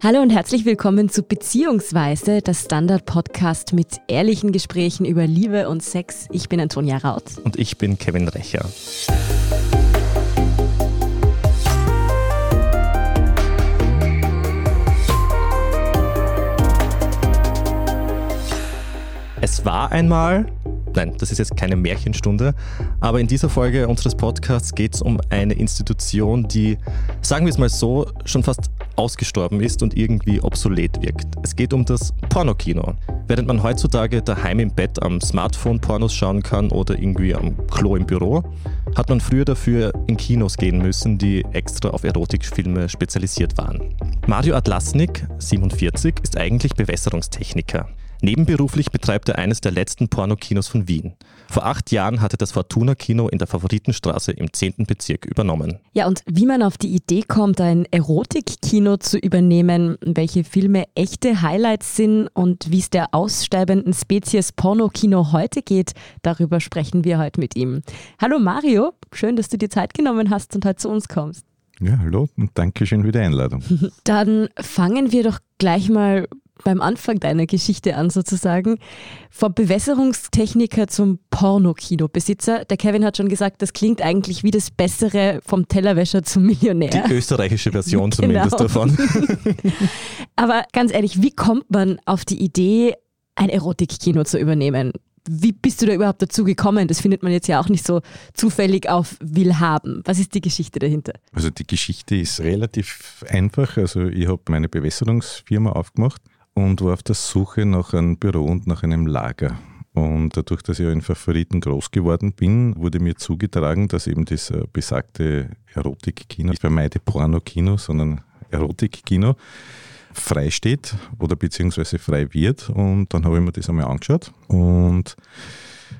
Hallo und herzlich willkommen zu Beziehungsweise, das Standard-Podcast mit ehrlichen Gesprächen über Liebe und Sex. Ich bin Antonia Raut. Und ich bin Kevin Recher. Es war einmal Nein, das ist jetzt keine Märchenstunde, aber in dieser Folge unseres Podcasts geht es um eine Institution, die, sagen wir es mal so, schon fast ausgestorben ist und irgendwie obsolet wirkt. Es geht um das Pornokino. Während man heutzutage daheim im Bett am Smartphone Pornos schauen kann oder irgendwie am Klo im Büro, hat man früher dafür in Kinos gehen müssen, die extra auf Erotikfilme spezialisiert waren. Mario Atlasnik, 47, ist eigentlich Bewässerungstechniker. Nebenberuflich betreibt er eines der letzten Pornokinos von Wien. Vor acht Jahren hatte das Fortuna Kino in der Favoritenstraße im 10. Bezirk übernommen. Ja, und wie man auf die Idee kommt, ein Erotikkino zu übernehmen, welche Filme echte Highlights sind und wie es der aussterbenden Spezies Pornokino heute geht, darüber sprechen wir heute mit ihm. Hallo Mario, schön, dass du dir Zeit genommen hast und heute zu uns kommst. Ja, hallo und danke schön für die Einladung. Dann fangen wir doch gleich mal beim Anfang deiner Geschichte an sozusagen. Vom Bewässerungstechniker zum Pornokinobesitzer. Der Kevin hat schon gesagt, das klingt eigentlich wie das Bessere vom Tellerwäscher zum Millionär. Die österreichische Version zumindest genau. davon. Aber ganz ehrlich, wie kommt man auf die Idee, ein Erotikkino zu übernehmen? Wie bist du da überhaupt dazu gekommen? Das findet man jetzt ja auch nicht so zufällig auf Willhaben. Was ist die Geschichte dahinter? Also die Geschichte ist relativ einfach. Also ich habe meine Bewässerungsfirma aufgemacht und war auf der Suche nach einem Büro und nach einem Lager. Und dadurch, dass ich in Favoriten groß geworden bin, wurde mir zugetragen, dass eben das äh, besagte Erotikkino, ich vermeide Porno-Kino, sondern Erotikkino, frei steht oder beziehungsweise frei wird. Und dann habe ich mir das einmal angeschaut und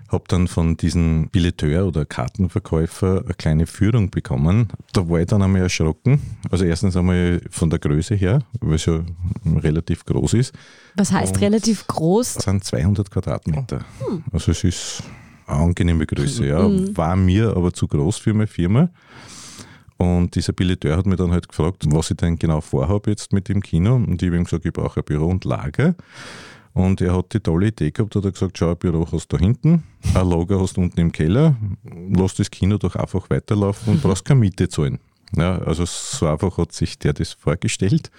habe dann von diesem Billeteur oder Kartenverkäufer eine kleine Führung bekommen. Da war ich dann einmal erschrocken. Also erstens einmal von der Größe her, weil es ja relativ groß ist. Was heißt Und relativ groß? Das sind 200 Quadratmeter. Hm. Also es ist eine angenehme Größe. Ja. Hm. War mir aber zu groß für meine Firma. Und dieser Billeteur hat mir dann halt gefragt, was ich denn genau vorhabe jetzt mit dem Kino. Und ich habe ihm gesagt, ich brauche ein Büro und Lager. Und er hat die tolle Idee gehabt, hat er gesagt, schau, ein Büro hast du da hinten, ein Lager hast du unten im Keller, lass das Kino doch einfach weiterlaufen und brauchst keine Miete zahlen. Ja, also so einfach hat sich der das vorgestellt.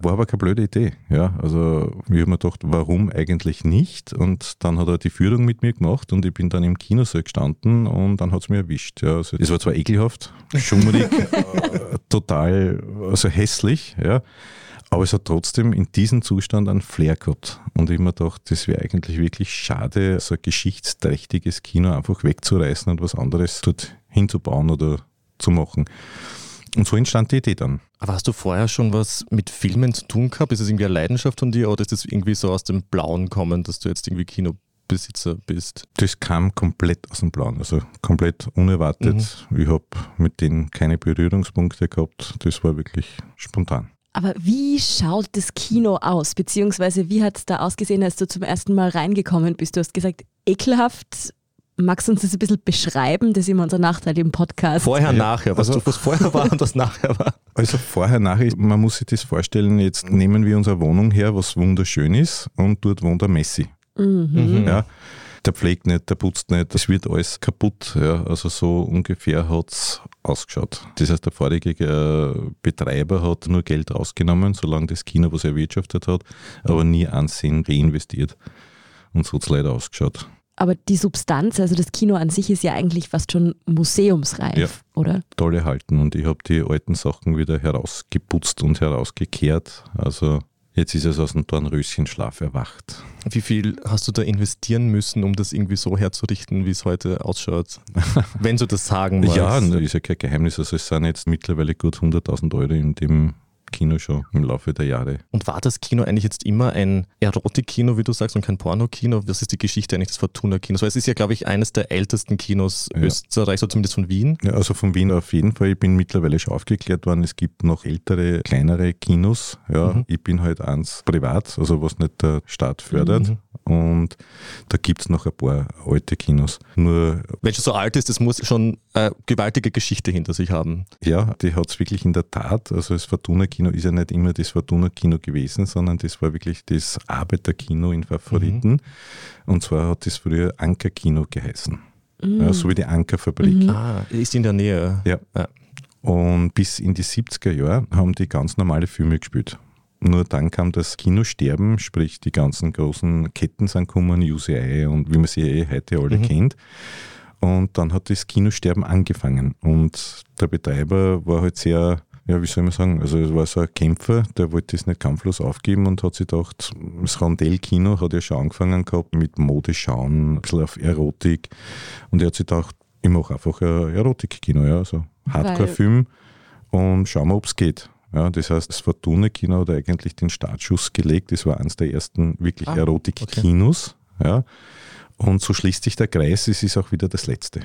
War aber keine blöde Idee. Ja, also ich habe mir gedacht, warum eigentlich nicht? Und dann hat er die Führung mit mir gemacht und ich bin dann im Kinosaal gestanden und dann hat es mir erwischt. Ja, also es war zwar ekelhaft, schummrig, äh, total also hässlich, ja. Aber es hat trotzdem in diesem Zustand einen Flair gehabt. Und ich mir gedacht, das wäre eigentlich wirklich schade, so ein geschichtsträchtiges Kino einfach wegzureißen und was anderes dort hinzubauen oder zu machen. Und so entstand die Idee dann. Aber hast du vorher schon was mit Filmen zu tun gehabt? Ist das irgendwie eine Leidenschaft von dir oder ist das irgendwie so aus dem Blauen kommen, dass du jetzt irgendwie Kinobesitzer bist? Das kam komplett aus dem Blauen, also komplett unerwartet. Mhm. Ich habe mit denen keine Berührungspunkte gehabt. Das war wirklich spontan. Aber wie schaut das Kino aus? Beziehungsweise wie hat es da ausgesehen, als du zum ersten Mal reingekommen bist? Du hast gesagt, ekelhaft. Magst du uns das ein bisschen beschreiben? Das ist immer unser Nachteil im Podcast. Vorher, nachher. Was, also, was vorher war und was nachher war. Also vorher, nachher, man muss sich das vorstellen, jetzt nehmen wir unsere Wohnung her, was wunderschön ist, und dort wohnt der Messi. Mhm. Ja, der pflegt nicht, der putzt nicht, es wird alles kaputt. Ja. Also so ungefähr hat es ausgeschaut. Das heißt, der vorige äh, Betreiber hat nur Geld rausgenommen, solange das Kino was erwirtschaftet hat, aber nie Ansehen reinvestiert. Und so hat es leider ausgeschaut. Aber die Substanz, also das Kino an sich ist ja eigentlich fast schon museumsreif, ja, oder? Toll erhalten und ich habe die alten Sachen wieder herausgeputzt und herausgekehrt. Also Jetzt ist es aus dem Dornröschenschlaf erwacht. Wie viel hast du da investieren müssen, um das irgendwie so herzurichten, wie es heute ausschaut? Wenn du das sagen magst. Ja, ist ja kein Geheimnis. Also es sind jetzt mittlerweile gut 100.000 Euro in dem Kino schon im Laufe der Jahre. Und war das Kino eigentlich jetzt immer ein Erotik-Kino, wie du sagst, und kein Porno-Kino? Was ist die Geschichte eigentlich des Fortuna-Kinos? Weil es ist ja, glaube ich, eines der ältesten Kinos ja. Österreichs, oder zumindest von Wien. Ja, also von Wien auf jeden Fall. Ich bin mittlerweile schon aufgeklärt worden, es gibt noch ältere, kleinere Kinos. Ja, mhm. Ich bin halt eins privat, also was nicht der Staat fördert. Mhm. Und da gibt es noch ein paar alte Kinos. Nur Welches so alt ist, das muss schon eine gewaltige Geschichte hinter sich haben. Ja, die hat es wirklich in der Tat. Also das Fortuna-Kino ist ja nicht immer das Fortuna-Kino gewesen, sondern das war wirklich das Arbeiterkino in Favoriten. Mhm. Und zwar hat das früher Anker-Kino geheißen. Mhm. Ja, so wie die Ankerfabrik. Mhm. Ah, ist in der Nähe. Ja. ja. Und bis in die 70er Jahre haben die ganz normale Filme gespielt. Nur dann kam das Kinosterben, sprich die ganzen großen Ketten sind gekommen, UCI und wie man sie eh heute alle mhm. kennt. Und dann hat das Kinosterben angefangen. Und der Betreiber war halt sehr, ja, wie soll man sagen, also es war so ein Kämpfer, der wollte das nicht kampflos aufgeben und hat sich gedacht, das Rondell-Kino hat ja schon angefangen gehabt mit Modeschauen, ein bisschen auf Erotik. Und er hat sich gedacht, ich mache einfach ein Erotik-Kino, ja, so Hardcore-Film und schauen wir, ob es geht. Ja, das heißt, das Fortuna-Kino hat eigentlich den Startschuss gelegt. Das war eines der ersten wirklich ah, Erotik-Kinos. Okay. Ja. Und so schließt sich der Kreis, es ist auch wieder das Letzte.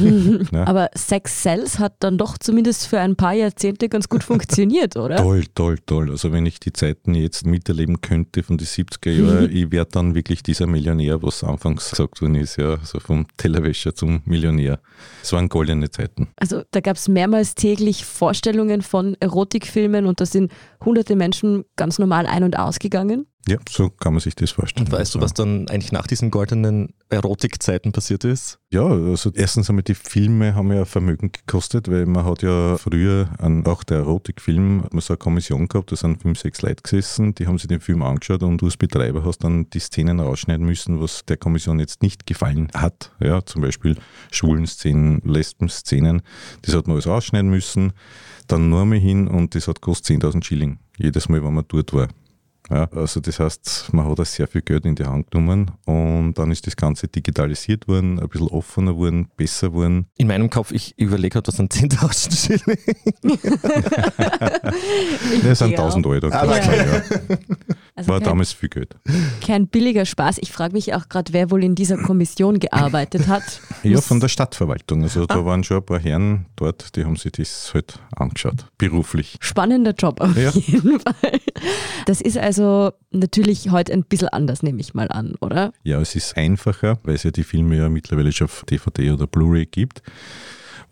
ja. Aber Sex Cells hat dann doch zumindest für ein paar Jahrzehnte ganz gut funktioniert, oder? Toll, toll, toll. Also wenn ich die Zeiten jetzt miterleben könnte von den 70er Jahren, ich wäre dann wirklich dieser Millionär, was anfangs gesagt worden ist, ja, so vom Tellerwäscher zum Millionär. Es waren goldene Zeiten. Also da gab es mehrmals täglich Vorstellungen von Erotikfilmen und da sind hunderte Menschen ganz normal ein- und ausgegangen. Ja, so kann man sich das vorstellen. Und weißt du, was dann eigentlich nach diesen goldenen Erotikzeiten passiert ist? Ja, also erstens einmal die Filme haben ja Vermögen gekostet, weil man hat ja früher an auch der Erotikfilm, hat man so eine Kommission gehabt, da sind fünf, sechs Leute gesessen, die haben sich den Film angeschaut und du als Betreiber hast dann die Szenen rausschneiden müssen, was der Kommission jetzt nicht gefallen hat. Ja, zum Beispiel schwulen Szenen, Lesben-Szenen, das hat man alles rausschneiden müssen, dann nur mal hin und das hat kostet 10.000 Schilling, jedes Mal, wenn man dort war. Ja, also das heißt, man hat da sehr viel Geld in die Hand genommen und dann ist das Ganze digitalisiert worden, ein bisschen offener worden, besser worden. In meinem Kopf, ich überlege gerade, was sind 10.000 Schilling? das sind 1.000 Euro. Aber ja. ja. Also War kein, damals viel Geld. Kein billiger Spaß. Ich frage mich auch gerade, wer wohl in dieser Kommission gearbeitet hat. Ja, von der Stadtverwaltung. Also ah. da waren schon ein paar Herren dort, die haben sich das halt angeschaut, beruflich. Spannender Job auf ja. jeden Fall. Das ist also also natürlich heute ein bisschen anders, nehme ich mal an, oder? Ja, es ist einfacher, weil es ja die Filme ja mittlerweile schon auf DVD oder Blu-ray gibt.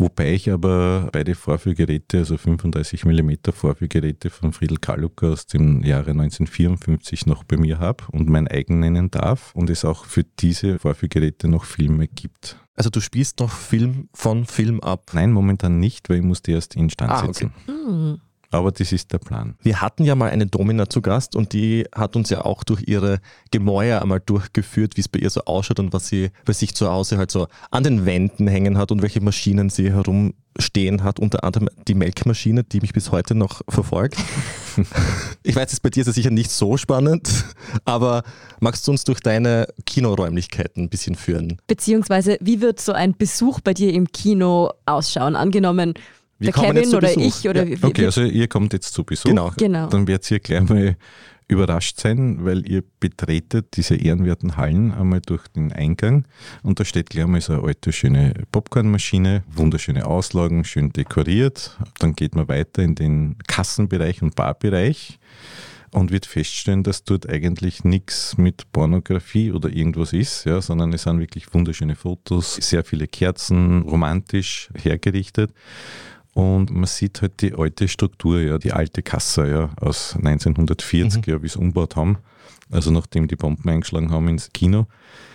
Wobei ich aber beide Vorführgeräte, also 35 mm Vorführgeräte von Friedel Kaluka aus dem Jahre 1954 noch bei mir habe und mein eigen nennen darf und es auch für diese Vorführgeräte noch Filme gibt. Also du spielst noch Film von Film ab? Nein, momentan nicht, weil ich musste erst instand ah, setzen. Okay. Hm. Aber das ist der Plan. Wir hatten ja mal eine Domina zu Gast und die hat uns ja auch durch ihre Gemäuer einmal durchgeführt, wie es bei ihr so ausschaut und was sie bei sich zu Hause halt so an den Wänden hängen hat und welche Maschinen sie herumstehen hat. Unter anderem die Melkmaschine, die mich bis heute noch verfolgt. ich weiß, jetzt bei dir ist es sicher nicht so spannend, aber magst du uns durch deine Kinoräumlichkeiten ein bisschen führen? Beziehungsweise, wie wird so ein Besuch bei dir im Kino ausschauen? Angenommen, wir der Kevin oder ich oder ja. Okay, also ihr kommt jetzt zu Besuch. Genau. genau. Dann werdet ihr gleich mal überrascht sein, weil ihr betretet diese ehrenwerten Hallen einmal durch den Eingang und da steht gleich mal so eine alte, schöne Popcornmaschine, wunderschöne Auslagen, schön dekoriert. Dann geht man weiter in den Kassenbereich und Barbereich und wird feststellen, dass dort eigentlich nichts mit Pornografie oder irgendwas ist, ja, sondern es sind wirklich wunderschöne Fotos, sehr viele Kerzen, romantisch hergerichtet. Und man sieht halt die alte Struktur, ja, die alte Kasse ja, aus 1940, mhm. ja, wie sie umgebaut haben. Also nachdem die Bomben eingeschlagen haben ins Kino,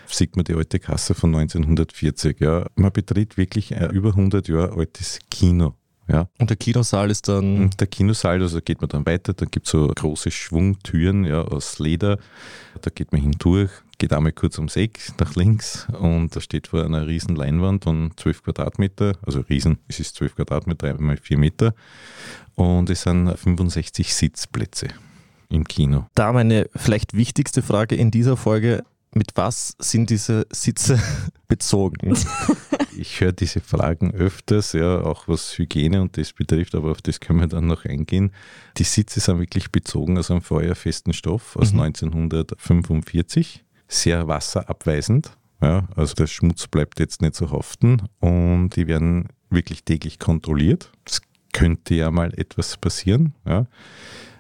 sieht man die alte Kasse von 1940. Ja. Man betritt wirklich ein über 100 Jahre altes Kino. Ja. Und der Kinosaal ist dann. Der Kinosaal, also geht man dann weiter, da gibt es so große Schwungtüren ja, aus Leder. Da geht man hindurch, geht einmal kurz ums Eck nach links und da steht vor einer riesen Leinwand von 12 Quadratmeter, also riesen, es ist 12 Quadratmeter, einmal 4 Meter und es sind 65 Sitzplätze im Kino. Da meine vielleicht wichtigste Frage in dieser Folge, mit was sind diese Sitze bezogen? ich höre diese Fragen öfters, ja, auch was Hygiene und das betrifft, aber auf das können wir dann noch eingehen. Die Sitze sind wirklich bezogen aus einem feuerfesten Stoff aus mhm. 1945 sehr wasserabweisend. Ja, also der Schmutz bleibt jetzt nicht so haften und die werden wirklich täglich kontrolliert. Es könnte ja mal etwas passieren. Ja.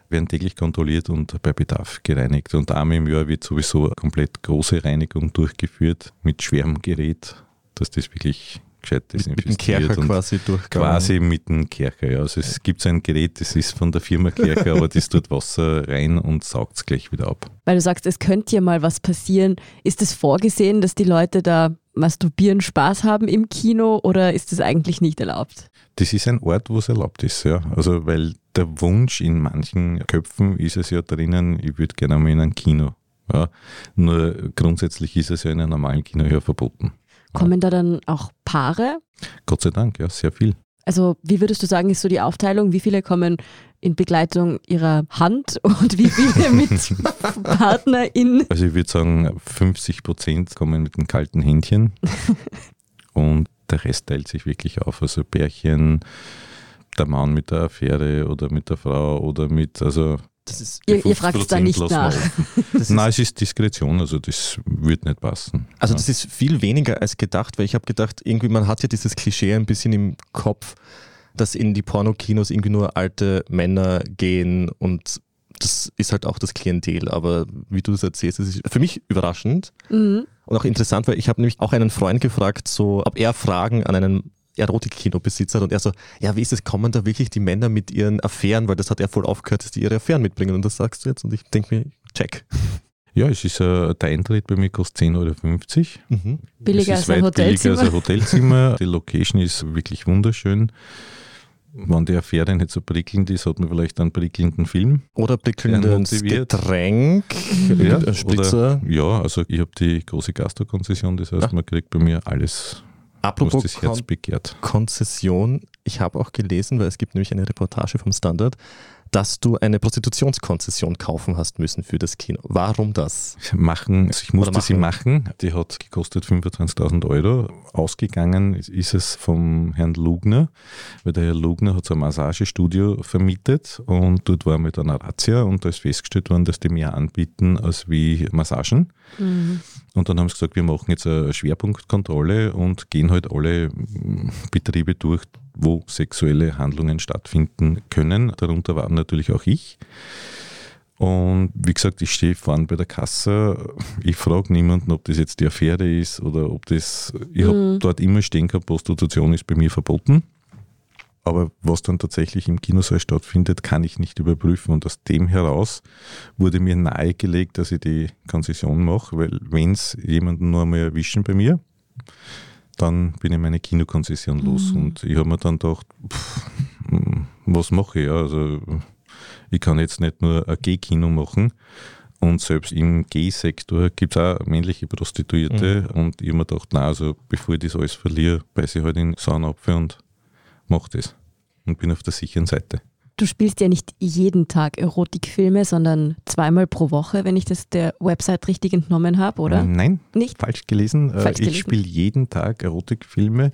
Werden täglich kontrolliert und bei Bedarf gereinigt. Und einmal im Jahr wird sowieso eine komplett große Reinigung durchgeführt mit schwerem Gerät, dass das wirklich gescheit Mit, mit dem. Kercher quasi durchgegangen. Quasi mit dem Kercher, ja. Also es gibt so ein Gerät, das ist von der Firma Kercher, aber das tut Wasser rein und saugt es gleich wieder ab. Weil du sagst, es könnte ja mal was passieren. Ist es vorgesehen, dass die Leute da masturbieren, Spaß haben im Kino oder ist das eigentlich nicht erlaubt? Das ist ein Ort, wo es erlaubt ist, ja. Also weil der Wunsch in manchen Köpfen ist es ja drinnen, ich würde gerne mal in ein Kino. Ja. Nur grundsätzlich ist es ja in einem normalen Kino ja verboten. Kommen da dann auch Paare? Gott sei Dank, ja, sehr viel. Also wie würdest du sagen, ist so die Aufteilung? Wie viele kommen in Begleitung ihrer Hand und wie viele mit Partnerin? Also ich würde sagen, 50 Prozent kommen mit einem kalten Händchen und der Rest teilt sich wirklich auf. Also Pärchen, der Mann mit der Affäre oder mit der Frau oder mit, also Das ist, Ihr, ihr fragt da 50% nicht nach. offen. das ist, Nein, es ist Diskretion, also das wird nicht passen. also Ja. das ist viel weniger als gedacht, weil ich habe gedacht, irgendwie man hat ja dieses Klischee ein bisschen im Kopf, dass in die Pornokinos irgendwie nur alte Männer gehen und das ist halt auch das Klientel. Aber wie du das erzählst, das ist für mich überraschend Mhm. und auch interessant, weil ich habe nämlich auch einen Freund gefragt, so ob er Fragen an einen Erotikkinobesitzer hat und er so, ja, wie ist es, kommen da wirklich die Männer mit ihren Affären, weil das hat er voll aufgehört, dass die ihre Affären mitbringen und das sagst du jetzt und ich denke mir, check. Ja, es ist äh, der Eintritt bei mir kostet 10,50 Euro. Mhm. Billiger es als ist ein weit billiger als Hotelzimmer. ein Hotelzimmer. Die Location ist wirklich wunderschön. Wenn die Affäre nicht so prickelnd ist, hat man vielleicht einen prickelnden Film. Oder prickelndes. Getränk, Ja, Spritzer. Oder, ja, also ich habe die große Gastro-Konzession, das heißt, Ah. man kriegt bei mir alles, Apropos das Herz begehrt. Konzession, ich habe auch gelesen, weil es gibt nämlich eine Reportage vom Standard, dass du eine Prostitutionskonzession kaufen hast müssen für das Kino. Warum das? Machen, also ich musste Oder sie machen. Die hat gekostet 25.000 Euro. Ausgegangen ist- ist es vom Herrn Lugner, weil der Herr Lugner hat so ein Massagestudio vermietet und dort war mit einer Razzia und da ist festgestellt worden, dass die mehr anbieten als wie Massagen. Mhm. Und dann haben sie gesagt, wir machen jetzt eine Schwerpunktkontrolle und gehen halt alle mm, Betriebe durch, wo sexuelle Handlungen stattfinden können. Darunter war natürlich auch ich. Und wie gesagt, ich stehe vorne bei der Kasse. Ich frage niemanden, ob das jetzt die Affäre ist oder ob das. Ich habe Mhm. dort immer stehen gehabt, Prostitution ist bei mir verboten. Aber was dann tatsächlich im Kinosaal stattfindet, kann ich nicht überprüfen. Und aus dem heraus wurde mir nahegelegt, dass ich die Konzession mache, weil wenn es jemanden nur einmal erwischen bei mir, dann bin ich meine Kinokonzession los. Mhm. Und ich habe mir dann gedacht, pff, hm, was mache ich? Also ich kann jetzt nicht nur ein G-Kino machen. Und selbst im G-Sektor gibt es auch männliche Prostituierte. Und ich habe mir gedacht, na, also bevor ich das alles verliere, beiße ich halt in sauren Apfel und mache das. Und bin auf der sicheren Seite. Du spielst ja nicht jeden Tag Erotikfilme, sondern zweimal pro Woche, wenn ich das der Website richtig entnommen habe, oder? Nein, Nicht? falsch gelesen. Äh, Falsch gelesen. Ich spiele jeden Tag Erotikfilme.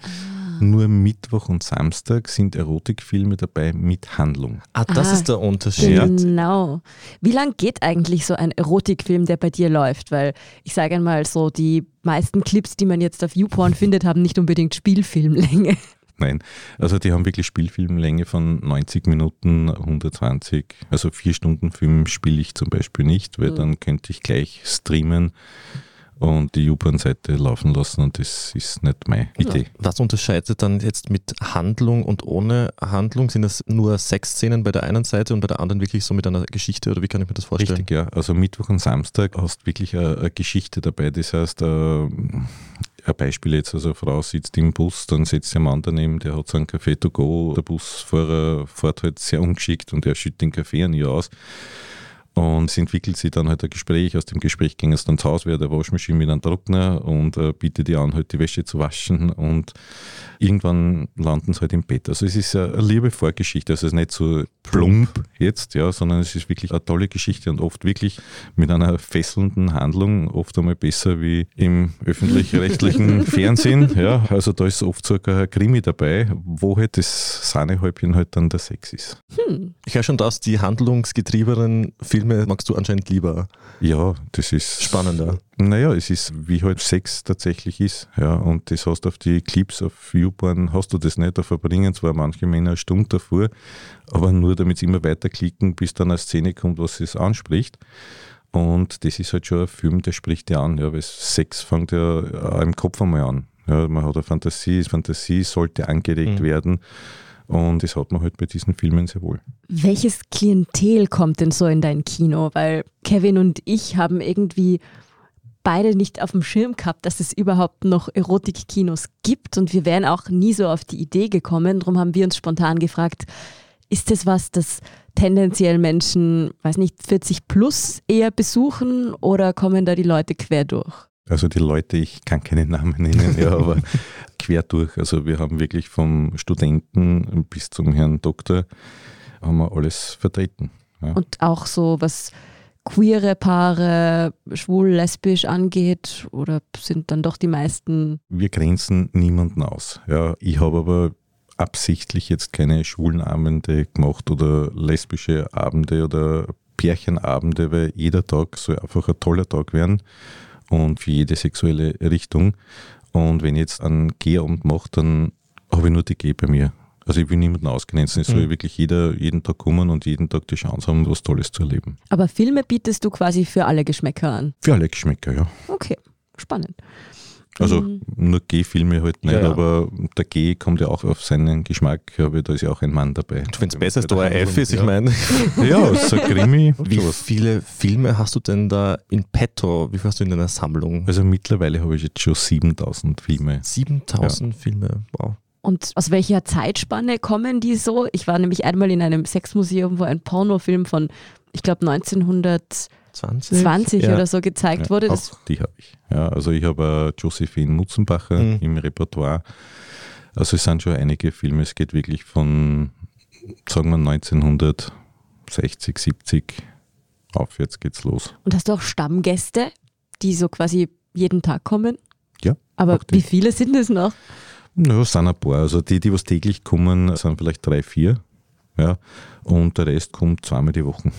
Nur Mittwoch und Samstag sind Erotikfilme dabei mit Handlung. Ah, das Ah, ist der Unterschied. Genau. Wie lang geht eigentlich so ein Erotikfilm, der bei dir läuft? Weil ich sage einmal so, die meisten Clips, die man jetzt auf YouPorn findet, haben nicht unbedingt Spielfilmlänge. Nein, also die haben wirklich Spielfilmlänge von 90 Minuten, 120. Also vier Stunden Film spiele ich zum Beispiel nicht, weil Mhm. dann könnte ich gleich streamen und die U-Bahn-Seite laufen lassen und das ist nicht meine Idee. Was unterscheidet dann jetzt mit Handlung und ohne Handlung? Sind das nur Sexszenen bei der einen Seite und bei der anderen wirklich so mit einer Geschichte oder wie kann ich mir das vorstellen? Richtig, ja. Also Mittwoch und Samstag hast du wirklich eine, eine Geschichte dabei. Das heißt, äh, ein Beispiel jetzt, also eine Frau sitzt im Bus, dann setzt sich ein Mann daneben, der hat so einen Café to go, der Busfahrer fährt halt sehr ungeschickt und er schüttet den Kaffee an ihr aus. Und es entwickelt sich dann halt ein Gespräch. Aus dem Gespräch ging es dann zu Hause, wer der Waschmaschine mit einem Trockner und äh, bietet die an, halt die Wäsche zu waschen. Und irgendwann landen sie halt im Bett. Also es ist eine liebe Vorgeschichte. Also es ist nicht so plump jetzt, ja, sondern es ist wirklich eine tolle Geschichte und oft wirklich mit einer fesselnden Handlung, oft einmal besser wie im öffentlich-rechtlichen Fernsehen. Ja, also da ist oft sogar ein Krimi dabei, wo halt das Sahnehäubchen halt dann der Sex ist. Hm. Ich höre schon raus, die handlungsgetriebenen Filme magst du anscheinend lieber. Ja, das ist Spannender. Naja, es ist, wie halt Sex tatsächlich ist. Ja, und das hast du auf die Clips auf YouPorn, hast du das nicht. Da verbringen zwar manche Männer eine Stunde davor, aber nur damit sie immer weiterklicken, bis dann eine Szene kommt, was es anspricht. Und das ist halt schon ein Film, der spricht ja an, ja, weil Sex fängt ja auch im Kopf einmal an. Ja, man hat eine Fantasie, Fantasie sollte angeregt mhm. werden. Und das hat man halt bei diesen Filmen sehr wohl. Welches Klientel kommt denn so in dein Kino? Weil Kevin und ich haben irgendwie beide nicht auf dem Schirm gehabt, dass es überhaupt noch Erotikkinos gibt und wir wären auch nie so auf die Idee gekommen. Darum haben wir uns spontan gefragt, ist das was, das tendenziell Menschen, weiß nicht, 40 plus eher besuchen oder kommen da die Leute quer durch? Also die Leute, ich kann keine Namen nennen, ja, aber quer durch. Also wir haben wirklich vom Studenten bis zum Herrn Doktor haben wir alles vertreten. Ja. Und auch so was queere Paare, schwul, lesbisch angeht oder sind dann doch die meisten? Wir grenzen niemanden aus. Ja, ich habe aber absichtlich jetzt keine schwulen Abende gemacht oder lesbische Abende oder Pärchenabende, weil jeder Tag soll einfach ein toller Tag werden und für jede sexuelle Richtung. Und wenn ich jetzt einen Gehabend mache, dann habe ich nur die G bei mir. Also ich will niemanden ausgrenzen. Es soll mhm. wirklich jeder jeden Tag kommen und jeden Tag die Chance haben, was Tolles zu erleben. Aber Filme bietest du quasi für alle Geschmäcker an? Für alle Geschmäcker, ja. Okay, spannend. Also mhm. nur G-Filme halt nicht, ja, ja. aber der G kommt ja auch auf seinen Geschmack, aber da ist ja auch ein Mann dabei. Du findest besser, dass da ein F ist, ich meine. Ja, so Krimi. Wie viele Filme hast du denn da in petto? Wie viel hast du in deiner Sammlung? Also mittlerweile habe ich jetzt schon 7000 Filme. 7000 ja. Filme, wow. Und aus welcher Zeitspanne kommen die so? Ich war nämlich einmal in einem Sexmuseum, wo ein Pornofilm von, ich glaube, 1900 20, 20 ja. oder so gezeigt ja, wurde. Das die habe ich. Ja, also ich habe äh, Josephine Mutzenbacher mhm. im Repertoire. Also es sind schon einige Filme. Es geht wirklich von, sagen wir 1960, 70 aufwärts geht's los. Und hast du auch Stammgäste, die so quasi jeden Tag kommen? Ja. Aber wie viele sind es noch? Ja, es sind ein paar. Also die, die was täglich kommen, sind vielleicht drei, vier. Ja. Und der Rest kommt zweimal die Woche.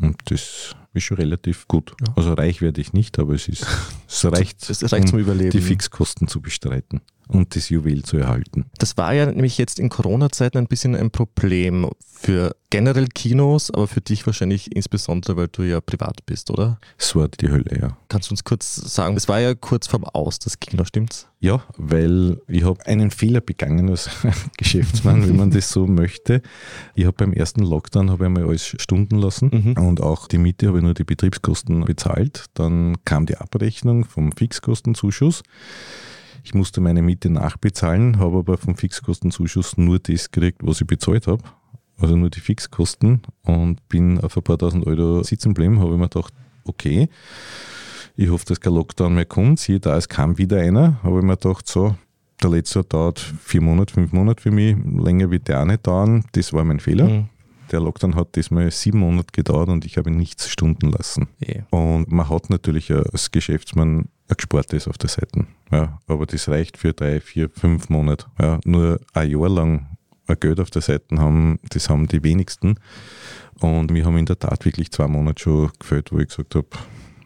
Und das ist schon relativ gut. Ja. Also reich werde ich nicht, aber es ist es reicht, es reicht um zum Überleben. die Fixkosten zu bestreiten und das Juwel zu erhalten. Das war ja nämlich jetzt in Corona-Zeiten ein bisschen ein Problem für generell Kinos, aber für dich wahrscheinlich insbesondere, weil du ja privat bist, oder? Es war die Hölle, ja. Kannst du uns kurz sagen, es war ja kurz vorm Aus, das Kino, stimmt's? Ja, weil ich habe einen Fehler begangen als Geschäftsmann, wenn man das so möchte. Ich habe beim ersten Lockdown habe ich einmal alles stunden lassen mhm. und auch die Miete habe ich nur die Betriebskosten bezahlt. Dann kam die Abrechnung vom Fixkostenzuschuss. Ich musste meine Miete nachbezahlen, habe aber vom Fixkostenzuschuss nur das gekriegt, was ich bezahlt habe. Also nur die Fixkosten und bin auf ein paar tausend Euro sitzen geblieben, habe ich mir gedacht, okay, ich hoffe, dass kein Lockdown mehr kommt. Siehe da, es kam wieder einer, habe ich mir gedacht, so, der letzte dauert vier Monate, fünf Monate für mich, länger wird der auch nicht dauern. Das war mein Fehler. Mhm. Der Lockdown hat diesmal sieben Monate gedauert und ich habe nichts stunden lassen. Yeah. Und man hat natürlich als Geschäftsmann ein Gespartes auf der Seite. Ja, aber das reicht für drei, vier, fünf Monate. Ja, nur ein Jahr lang ein Geld auf der Seite haben, das haben die wenigsten. Und wir haben in der Tat wirklich zwei Monate schon gefällt, wo ich gesagt habe,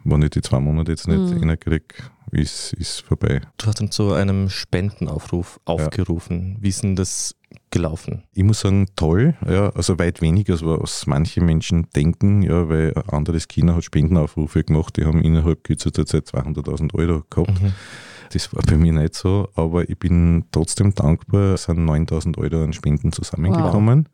wenn ich die zwei Monate jetzt nicht mhm. reinkriege, ist, ist vorbei. Du hast dann zu einem Spendenaufruf aufgerufen. Ja. Wie ist denn das gelaufen? Ich muss sagen, toll, ja, also weit weniger, als was manche Menschen denken, ja, weil ein anderes China hat Spendenaufrufe gemacht, die haben innerhalb kürzester Zeit 200.000 Euro gehabt. Mhm. Das war bei mir nicht so, aber ich bin trotzdem dankbar, es sind 9000 Euro an Spenden zusammengekommen.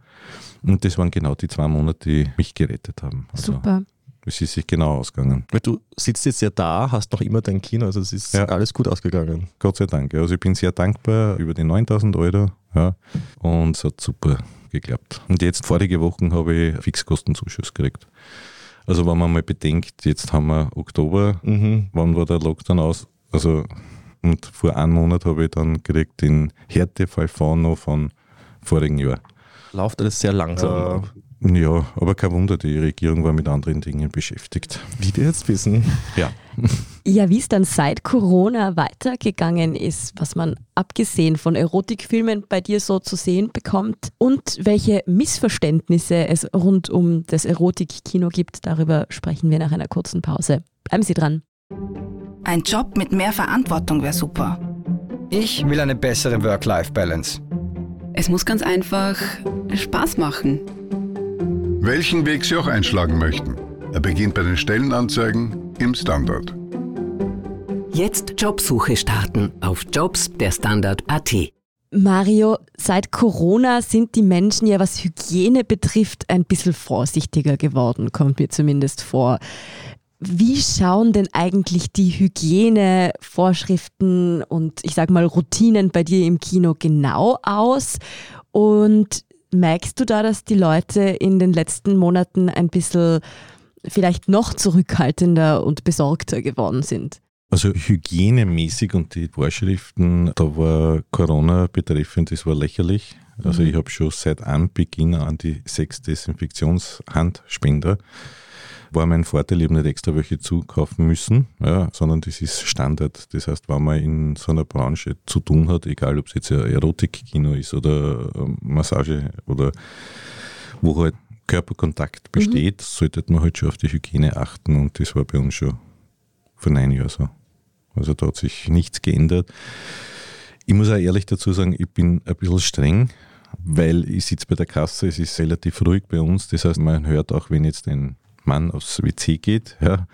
Wow. Und das waren genau die zwei Monate, die mich gerettet haben. Also Super. Es ist sich genau ausgegangen. Weil du sitzt jetzt ja da, hast noch immer dein Kino, also es ist ja. alles gut ausgegangen. Gott sei Dank. Also ich bin sehr dankbar über die 9000 Euro ja, und es hat super geklappt. Und jetzt vorige Woche habe ich Fixkostenzuschuss gekriegt. Also wenn man mal bedenkt, jetzt haben wir Oktober, mhm. wann war der Lockdown aus? Also und vor einem Monat habe ich dann gekriegt den Härtefall von vorigen Jahr. Läuft alles sehr langsam. Äh, ja, aber kein Wunder, die Regierung war mit anderen Dingen beschäftigt. Wie wir jetzt wissen. Ja. Ja, wie es dann seit Corona weitergegangen ist, was man abgesehen von Erotikfilmen bei dir so zu sehen bekommt und welche Missverständnisse es rund um das Erotikkino gibt, darüber sprechen wir nach einer kurzen Pause. Bleiben Sie dran. Ein Job mit mehr Verantwortung wäre super. Ich will eine bessere Work-Life-Balance. Es muss ganz einfach Spaß machen welchen Weg Sie auch einschlagen möchten. Er beginnt bei den Stellenanzeigen im Standard. Jetzt Jobsuche starten auf Jobs der Standard.at. Mario, seit Corona sind die Menschen ja, was Hygiene betrifft, ein bisschen vorsichtiger geworden, kommt mir zumindest vor. Wie schauen denn eigentlich die Hygienevorschriften und ich sag mal Routinen bei dir im Kino genau aus? Und merkst du da, dass die Leute in den letzten Monaten ein bisschen vielleicht noch zurückhaltender und besorgter geworden sind? Also hygienemäßig und die Vorschriften, da war Corona betreffend, das war lächerlich. Also mhm. ich habe schon seit Anbeginn an die sechs Desinfektionshandspender war mein Vorteil, eben nicht extra welche zukaufen müssen, ja, sondern das ist Standard. Das heißt, wenn man in so einer Branche zu tun hat, egal ob es jetzt ein Erotikkino ist oder Massage oder wo halt Körperkontakt besteht, mhm. sollte man halt schon auf die Hygiene achten und das war bei uns schon vor neun Jahren so. Also da hat sich nichts geändert. Ich muss auch ehrlich dazu sagen, ich bin ein bisschen streng, weil ich sitze bei der Kasse, es ist relativ ruhig bei uns. Das heißt, man hört auch, wenn jetzt ein Mann aufs WC geht, ja,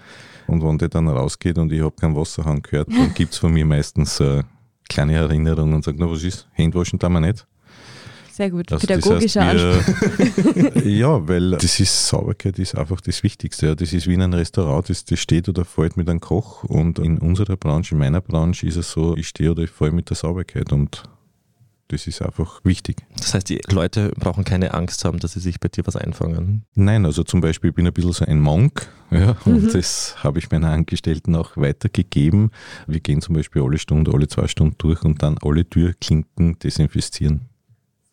und wenn der dann rausgeht und ich habe keinen Wasserhahn gehört, dann gibt es von mir meistens eine kleine Erinnerung und sagt, na was ist, Handwaschen da wir nicht. Sehr gut, also pädagogischer das heißt, wir, Ja, weil das ist Sauberkeit ist einfach das Wichtigste. Ja. Das ist wie in einem Restaurant, das, das steht oder fällt mit einem Koch. Und in unserer Branche, in meiner Branche ist es so, ich stehe oder ich falle mit der Sauberkeit. Und das ist einfach wichtig. Das heißt, die Leute brauchen keine Angst haben, dass sie sich bei dir was einfangen? Nein, also zum Beispiel, ich bin ein bisschen so ein Monk ja, und mhm. das habe ich meinen Angestellten auch weitergegeben. Wir gehen zum Beispiel alle Stunde, alle zwei Stunden durch und dann alle Türklinken desinfizieren.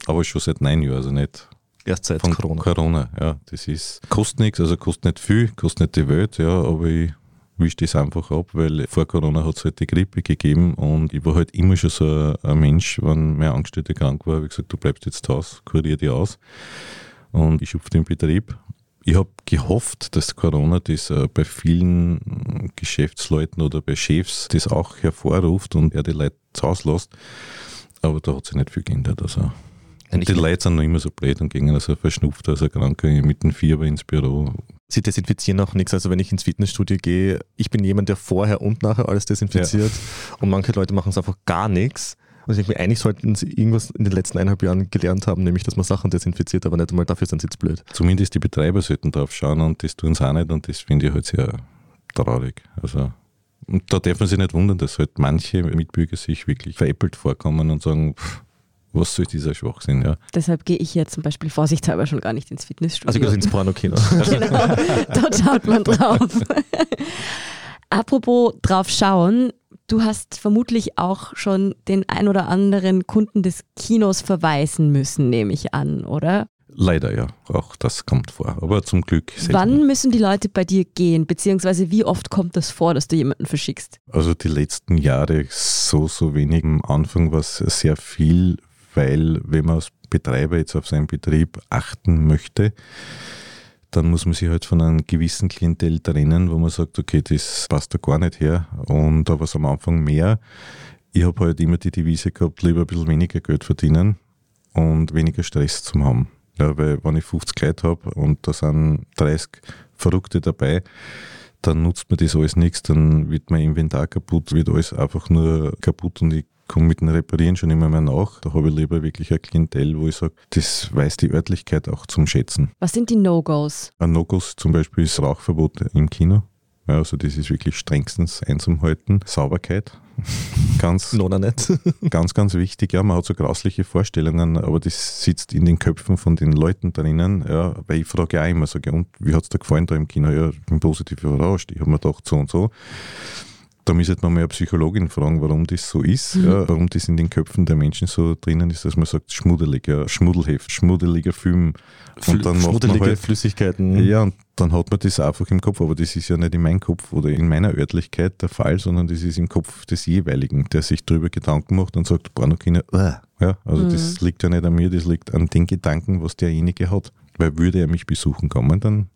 Aber schon seit neun Jahren, also nicht Erst seit von Corona. Corona, ja. Das ist, kostet nichts, also kostet nicht viel, kostet nicht die Welt, ja, aber ich wische das einfach ab, weil vor Corona hat es halt die Grippe gegeben und ich war halt immer schon so ein Mensch, wenn mein Angestellter krank war, habe ich gesagt, du bleibst jetzt zu Hause, kurier dich aus. Und ich schupfe den Betrieb. Ich habe gehofft, dass Corona das äh, bei vielen Geschäftsleuten oder bei Chefs das auch hervorruft und er die Leute zu Hause lässt. Aber da hat sich nicht viel geändert. Also die Leute sind noch immer so blöd und gehen also verschnupft, also Kranke mit dem Fieber ins Büro. Sie desinfizieren auch nichts. Also wenn ich ins Fitnessstudio gehe, ich bin jemand, der vorher und nachher alles desinfiziert ja. und manche Leute machen es einfach gar nichts. Also ich denke, eigentlich sollten sie irgendwas in den letzten eineinhalb Jahren gelernt haben, nämlich dass man Sachen desinfiziert, aber nicht einmal dafür sind sie jetzt blöd. Zumindest die Betreiber sollten drauf schauen und das tun sie auch nicht und das finde ich halt sehr traurig. Also und da darf man sich nicht wundern, dass halt manche Mitbürger sich wirklich veräppelt vorkommen und sagen, pff, was soll dieser Schwachsinn, ja. Deshalb gehe ich jetzt zum Beispiel vorsichtshalber schon gar nicht ins Fitnessstudio. Also ins Porno-Kino. genau, dort schaut man drauf. Apropos drauf schauen, du hast vermutlich auch schon den ein oder anderen Kunden des Kinos verweisen müssen, nehme ich an, oder? Leider ja, auch das kommt vor, aber zum Glück. Wann müssen die Leute bei dir gehen, beziehungsweise wie oft kommt das vor, dass du jemanden verschickst? Also die letzten Jahre so, so wenig. Am Anfang war es sehr viel, weil wenn man als Betreiber jetzt auf seinen Betrieb achten möchte, dann muss man sich halt von einem gewissen Klientel trennen, wo man sagt, okay, das passt da gar nicht her und da war es am Anfang mehr. Ich habe halt immer die Devise gehabt, lieber ein bisschen weniger Geld verdienen und weniger Stress zu haben. Ja, weil wenn ich 50 Leute habe und da sind 30 Verrückte dabei, dann nutzt mir das alles nichts, dann wird mein Inventar kaputt, wird alles einfach nur kaputt und ich komme mit dem Reparieren schon immer mehr nach. Da habe ich lieber wirklich ein Klientel, wo ich sage, das weiß die Örtlichkeit auch zum Schätzen. Was sind die No-Gos? Ein No-Gos zum Beispiel ist Rauchverbot im Kino. Ja, also das ist wirklich strengstens einzuhalten. Sauberkeit. Ganz, Nona nicht. ganz, ganz wichtig. Ja, man hat so grausliche Vorstellungen, aber das sitzt in den Köpfen von den Leuten drinnen. Ja, weil ich frage ja auch immer, sage, und wie hat es dir gefallen da im Kino? Ja, ich bin positiv überrascht. Ich habe mir gedacht, so und so. Da müsste man mal eine Psychologin fragen, warum das so ist, mhm. ja, warum das in den Köpfen der Menschen so drinnen ist, dass man sagt, schmuddelig, ja, Schmuddelheft, schmuddeliger Film. Und dann Schmuddelige halt, Flüssigkeiten. Ja, und dann hat man das einfach im Kopf, aber das ist ja nicht in meinem Kopf oder in meiner Örtlichkeit der Fall, sondern das ist im Kopf des jeweiligen, der sich darüber Gedanken macht und sagt, Pornokino, uh. ja, also mhm. das liegt ja nicht an mir, das liegt an den Gedanken, was derjenige hat. Weil würde er mich besuchen kommen, dann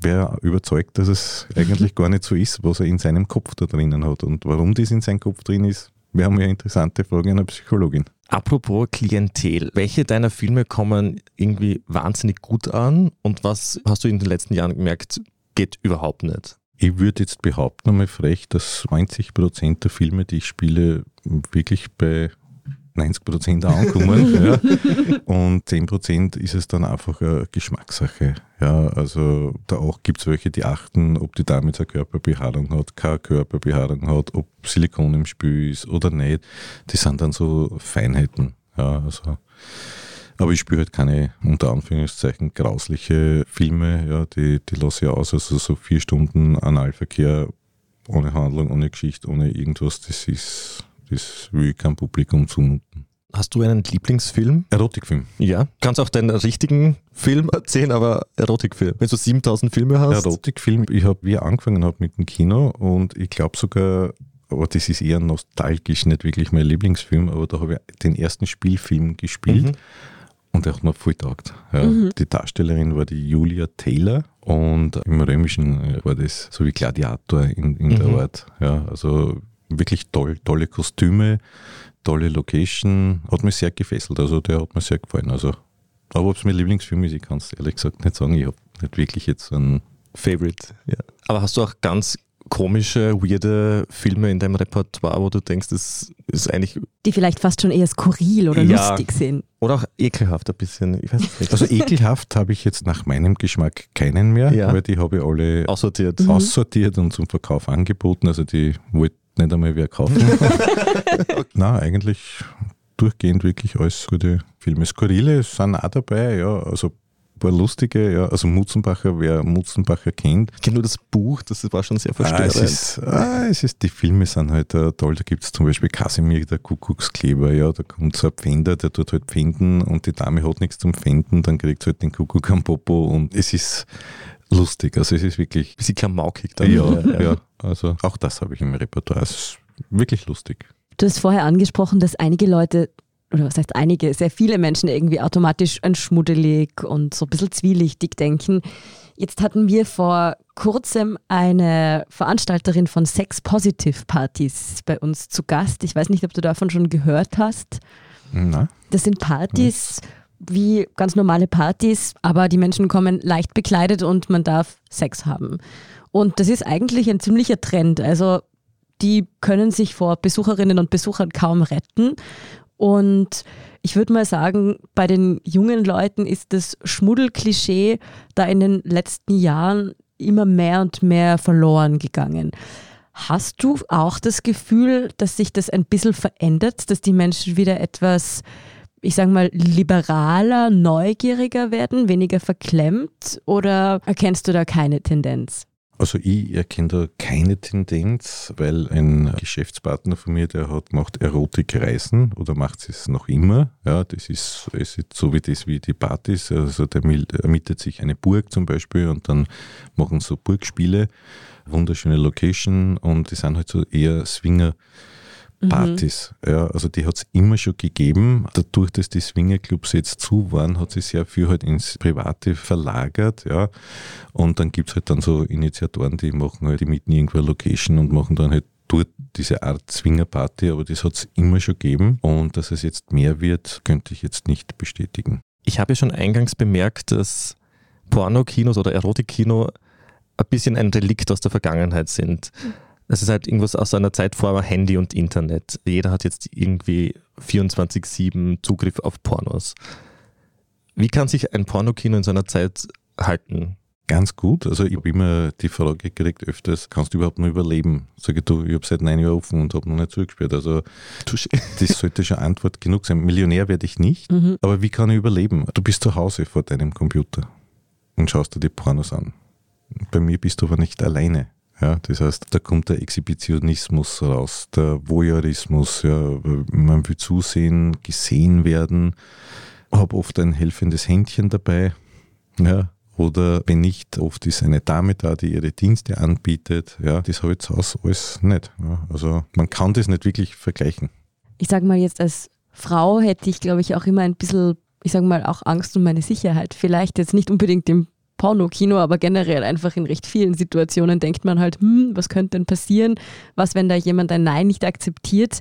wäre überzeugt, dass es eigentlich gar nicht so ist, was er in seinem Kopf da drinnen hat. Und warum das in seinem Kopf drin ist, wäre mir eine interessante Frage einer Psychologin. Apropos Klientel, welche deiner Filme kommen irgendwie wahnsinnig gut an und was hast du in den letzten Jahren gemerkt, geht überhaupt nicht? Ich würde jetzt behaupten, einmal frech, dass 90 Prozent der Filme, die ich spiele, wirklich bei 90 Prozent ankommen. ja. Und 10 Prozent ist es dann einfach eine Geschmackssache. Ja, also da auch gibt es welche, die achten, ob die Dame jetzt eine Körperbehaarung hat, keine Körperbehaarung hat, ob Silikon im Spiel ist oder nicht. Die sind dann so Feinheiten. Ja, also. Aber ich spüre halt keine, unter Anführungszeichen, grausliche Filme, ja, die, die lasse ich aus. Also so vier Stunden Analverkehr ohne Handlung, ohne Geschichte, ohne irgendwas, das ist, das will ich kein Publikum zumuten. Hast du einen Lieblingsfilm? Erotikfilm. Ja. Kannst auch deinen richtigen Film erzählen, aber Erotikfilm. Wenn du 7000 Filme hast. Erotikfilm, ich habe, wie ich angefangen habe mit dem Kino und ich glaube sogar, aber das ist eher nostalgisch, nicht wirklich mein Lieblingsfilm, aber da habe ich den ersten Spielfilm gespielt. Mhm. Und der hat mir voll taugt. Ja. Mhm. Die Darstellerin war die Julia Taylor und im Römischen war das so wie Gladiator in, in mhm. der Art. Ja, also wirklich toll, tolle Kostüme, tolle Location. Hat mich sehr gefesselt. Also der hat mir sehr gefallen. Also, aber ob es mein Lieblingsfilm ist, ich kann es ehrlich gesagt nicht sagen. Ich habe nicht wirklich jetzt einen Favorite. Ja. Aber hast du auch ganz komische, weirde Filme in deinem Repertoire, wo du denkst, das ist eigentlich. Die vielleicht fast schon eher skurril oder ja, lustig sind. Oder auch ekelhaft ein bisschen. Ich weiß nicht. Also ekelhaft habe ich jetzt nach meinem Geschmack keinen mehr, ja. weil die habe ich alle aussortiert. Mhm. aussortiert und zum Verkauf angeboten. Also die wollte nicht einmal wer kaufen. Na, eigentlich durchgehend wirklich alles gute Filme. Skurrile sind auch dabei, ja. Also paar lustige, ja, also Mutzenbacher, wer Mutzenbacher kennt. Ich kenne nur das Buch, das war schon sehr verstörend. Ah, es ist, ah, es ist, die Filme sind halt uh, toll, da gibt es zum Beispiel Kasimir, der Kuckuckskleber, ja, da kommt so ein Pfänder, der tut halt pfänden und die Dame hat nichts zum Pfänden, dann kriegt sie halt den Kuckuck am Popo und es ist lustig, also es ist wirklich... Bisschen klamaukig dann. Ja, ja, ja, also auch das habe ich im Repertoire, es ist wirklich lustig. Du hast vorher angesprochen, dass einige Leute oder was heißt einige, sehr viele Menschen irgendwie automatisch an schmuddelig und so ein bisschen zwielichtig denken. Jetzt hatten wir vor kurzem eine Veranstalterin von Sex Positive Partys bei uns zu Gast. Ich weiß nicht, ob du davon schon gehört hast. Na? Das sind Partys wie ganz normale Partys, aber die Menschen kommen leicht bekleidet und man darf Sex haben. Und das ist eigentlich ein ziemlicher Trend. Also die können sich vor Besucherinnen und Besuchern kaum retten. Und ich würde mal sagen, bei den jungen Leuten ist das Schmuddelklischee da in den letzten Jahren immer mehr und mehr verloren gegangen. Hast du auch das Gefühl, dass sich das ein bisschen verändert, dass die Menschen wieder etwas, ich sage mal, liberaler, neugieriger werden, weniger verklemmt? Oder erkennst du da keine Tendenz? Also ich erkenne da keine Tendenz, weil ein Geschäftspartner von mir, der hat macht Erotikreisen oder macht es noch immer. Ja, das ist, ist so wie das wie die Partys. Also der ermietet sich eine Burg zum Beispiel und dann machen so Burgspiele, wunderschöne Location und die sind halt so eher Swinger. Mhm. Partys. Mhm. Ja, also die hat es immer schon gegeben. Dadurch, dass die Swingerclubs jetzt zu waren, hat sich sehr viel halt ins Private verlagert. Ja. Und dann gibt es halt dann so Initiatoren, die machen halt, die mieten irgendwo eine Location und machen dann halt dort diese Art Swingerparty, aber das hat es immer schon gegeben. Und dass es jetzt mehr wird, könnte ich jetzt nicht bestätigen. Ich habe ja schon eingangs bemerkt, dass Pornokinos oder Erotikkino ein bisschen ein Relikt aus der Vergangenheit sind. Mhm das ist halt irgendwas aus einer Zeit vor Handy und Internet. Jeder hat jetzt irgendwie 24-7 Zugriff auf Pornos. Wie kann sich ein Pornokino in so einer Zeit halten? Ganz gut. Also ich habe immer die Frage gekriegt öfters, kannst du überhaupt noch überleben? Sage ich, du, ich habe seit neun Jahren offen und habe noch nicht zugesperrt. Also das sollte schon Antwort genug sein. Millionär werde ich nicht, mhm. aber wie kann ich überleben? Du bist zu Hause vor deinem Computer und schaust dir die Pornos an. Bei mir bist du aber nicht alleine. Ja, das heißt, da kommt der Exhibitionismus raus, der Voyeurismus. Ja, man will zusehen, gesehen werden, habe oft ein helfendes Händchen dabei. Ja, oder wenn nicht, oft ist eine Dame da, die ihre Dienste anbietet. Ja, das habe ich zu Hause alles nicht. Ja, also man kann das nicht wirklich vergleichen. Ich sage mal jetzt als Frau hätte ich, glaube ich, auch immer ein bisschen, ich sage mal, auch Angst um meine Sicherheit. Vielleicht jetzt nicht unbedingt im Pornokino, aber generell einfach in recht vielen Situationen denkt man halt, hm, was könnte denn passieren? Was, wenn da jemand ein Nein nicht akzeptiert?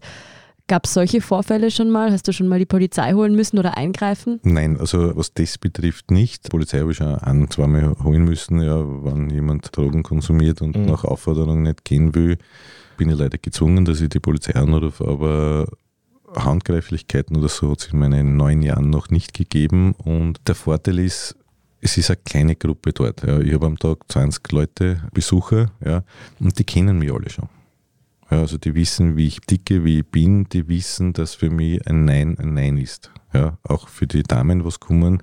Gab es solche Vorfälle schon mal? Hast du schon mal die Polizei holen müssen oder eingreifen? Nein, also was das betrifft nicht. Die Polizei habe ich schon ein, zweimal holen müssen, ja, wenn jemand Drogen konsumiert und mhm. nach Aufforderung nicht gehen will, bin ich leider gezwungen, dass ich die Polizei anrufe, aber Handgreiflichkeiten oder so hat es in meinen neun Jahren noch nicht gegeben. Und der Vorteil ist, es ist eine kleine Gruppe dort. Ja. Ich habe am Tag 20 Leute, Besucher, ja, und die kennen mich alle schon. Ja, also die wissen, wie ich ticke, wie ich bin, die wissen, dass für mich ein Nein ein Nein ist. Ja, auch für die Damen, was kommen.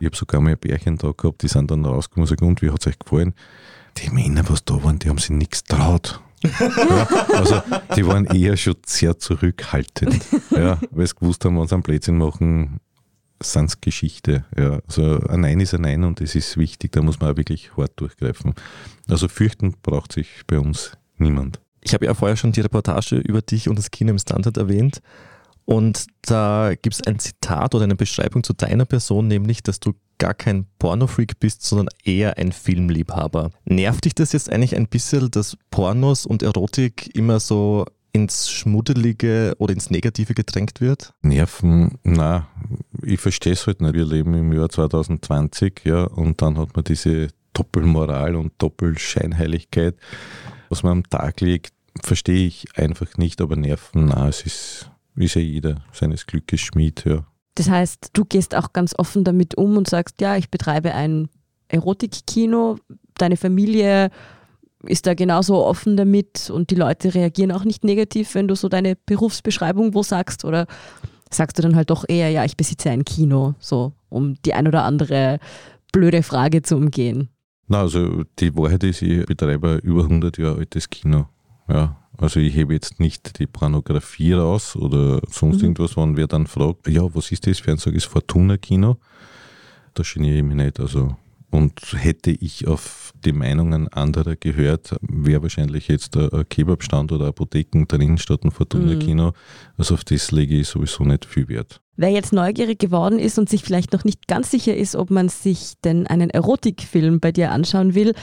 Ich habe sogar mal ein Bärchen da gehabt, die sind dann rausgekommen und sagen, und wie hat es euch gefallen? Die Männer, was da waren, die haben sich nichts traut. ja, also die waren eher schon sehr zurückhaltend, ja, weil sie gewusst haben, wenn sie einen Blödsinn machen, sind es Geschichte. Ja. Also ein Nein ist ein Nein und das ist wichtig, da muss man auch wirklich hart durchgreifen. Also fürchten braucht sich bei uns niemand. Ich habe ja vorher schon die Reportage über dich und das Kino im Standard erwähnt. Und da gibt es ein Zitat oder eine Beschreibung zu deiner Person, nämlich, dass du gar kein Pornofreak bist, sondern eher ein Filmliebhaber. Nervt dich das jetzt eigentlich ein bisschen, dass Pornos und Erotik immer so ins Schmuddelige oder ins Negative gedrängt wird? Nerven, na, ich verstehe es halt nicht. Wir leben im Jahr 2020, ja, und dann hat man diese Doppelmoral und Doppelscheinheiligkeit was man am Tag legt, verstehe ich einfach nicht, aber Nerven, na, es ist, ist ja jeder seines Glückes Schmied, ja. Das heißt, du gehst auch ganz offen damit um und sagst, ja, ich betreibe ein Erotikkino, deine Familie ist da genauso offen damit und die Leute reagieren auch nicht negativ, wenn du so deine Berufsbeschreibung wo sagst oder sagst du dann halt doch eher, ja, ich besitze ein Kino, so um die ein oder andere blöde Frage zu umgehen. Na, also die Wahrheit ist, ich betreibe ein über 100 Jahre altes Kino. Ja, also ich hebe jetzt nicht die Pornografie raus oder sonst mhm. irgendwas, wenn wer dann fragt, ja, was ist das für ein, sage ich, Fortuna Kino. Da geniere ich mich nicht. Also und hätte ich auf die Meinungen anderer gehört, wäre wahrscheinlich jetzt ein Kebabstand oder Apotheken drin statt ein Fortuna-Kino. Mhm. Also auf das lege ich sowieso nicht viel Wert. Wer jetzt neugierig geworden ist und sich vielleicht noch nicht ganz sicher ist, ob man sich denn einen Erotikfilm bei dir anschauen will,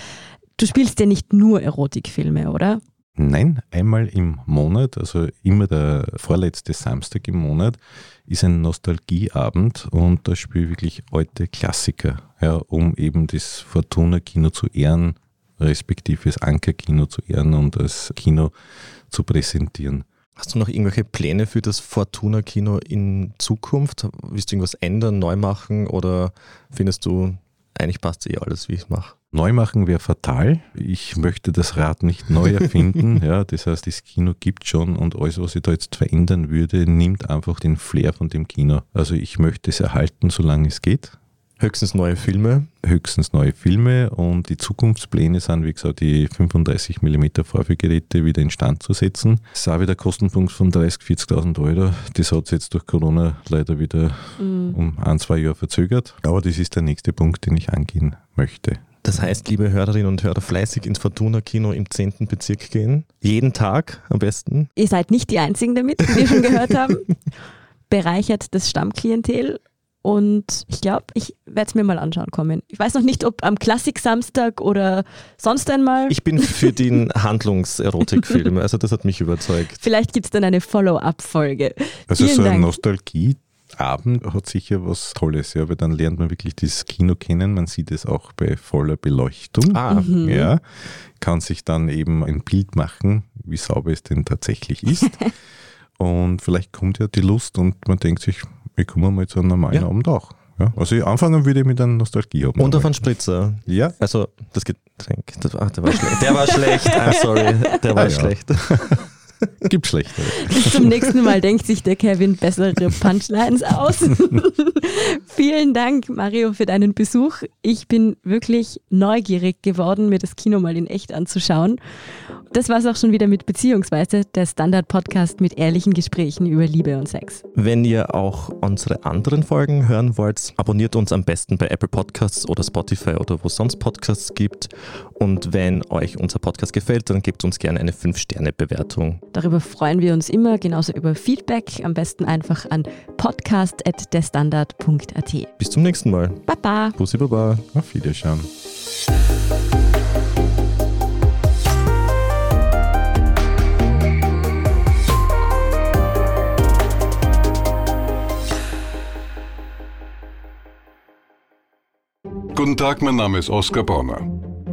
du spielst ja nicht nur Erotikfilme, oder? Nein, einmal im Monat, also immer der vorletzte Samstag im Monat, ist ein Nostalgieabend und da spiele ich wirklich alte Klassiker, ja, um eben das Fortuna-Kino zu ehren, respektive das Anker-Kino zu ehren und als Kino zu präsentieren. Hast du noch irgendwelche Pläne für das Fortuna-Kino in Zukunft? Willst du irgendwas ändern, neu machen oder findest du, eigentlich passt eh alles, wie ich es mache? Neu machen wäre fatal. Ich möchte das Rad nicht neu erfinden. ja, das heißt, das Kino gibt schon und alles, was ich da jetzt verändern würde, nimmt einfach den Flair von dem Kino. Also ich möchte es erhalten, solange es geht. Höchstens neue Filme. Höchstens neue Filme und die Zukunftspläne sind, wie gesagt, die 35 mm Vorführgeräte wieder instand zu setzen. Das ist auch wieder ein Kostenpunkt von 30.000, 40.000 Euro. Das hat sich jetzt durch Corona leider wieder mhm. um ein, zwei Jahre verzögert. Aber das ist der nächste Punkt, den ich angehen möchte. Das heißt, liebe Hörerinnen und Hörer, fleißig ins Fortuna-Kino im 10. Bezirk gehen. Jeden Tag am besten. Ihr seid nicht die Einzigen damit, wie wir schon gehört haben. Bereichert das Stammklientel. Und ich glaube, ich werde es mir mal anschauen kommen. Ich weiß noch nicht, ob am Klassik-Samstag oder sonst einmal. Ich bin für den Handlungserotikfilm, also das hat mich überzeugt. Vielleicht gibt es dann eine Follow-up-Folge. Also Vielen so eine Nostalgie Abend hat sicher was Tolles, ja, weil dann lernt man wirklich das Kino kennen. Man sieht es auch bei voller Beleuchtung. Ah. Mhm. Ja, kann sich dann eben ein Bild machen, wie sauber es denn tatsächlich ist. und vielleicht kommt ja die Lust und man denkt sich, wir kommen mal zu einem normalen ja. Abend auch. Ja, also anfangen würde ich mit einer Nostalgie haben. Und auf einen Spritzer. Ja. Also das Getränk. Das, ach, der war schlecht. Der war schlecht. I'm sorry. Der war ah, schlecht. Gibt schlechtere. Bis zum nächsten Mal denkt sich der Kevin bessere Punchlines aus. Vielen Dank, Mario, für deinen Besuch. Ich bin wirklich neugierig geworden, mir das Kino mal in echt anzuschauen. Das war es auch schon wieder mit Beziehungsweise, der Standard-Podcast mit ehrlichen Gesprächen über Liebe und Sex. Wenn ihr auch unsere anderen Folgen hören wollt, abonniert uns am besten bei Apple Podcasts oder Spotify oder wo es sonst Podcasts gibt. Und wenn euch unser Podcast gefällt, dann gebt uns gerne eine 5-Sterne-Bewertung. Darüber freuen wir uns immer, genauso über Feedback. Am besten einfach an podcast.destandard.at. Bis zum nächsten Mal. Baba. Bussi Baba. Auf Wiedersehen. Guten Tag, mein Name ist Oskar Baumer.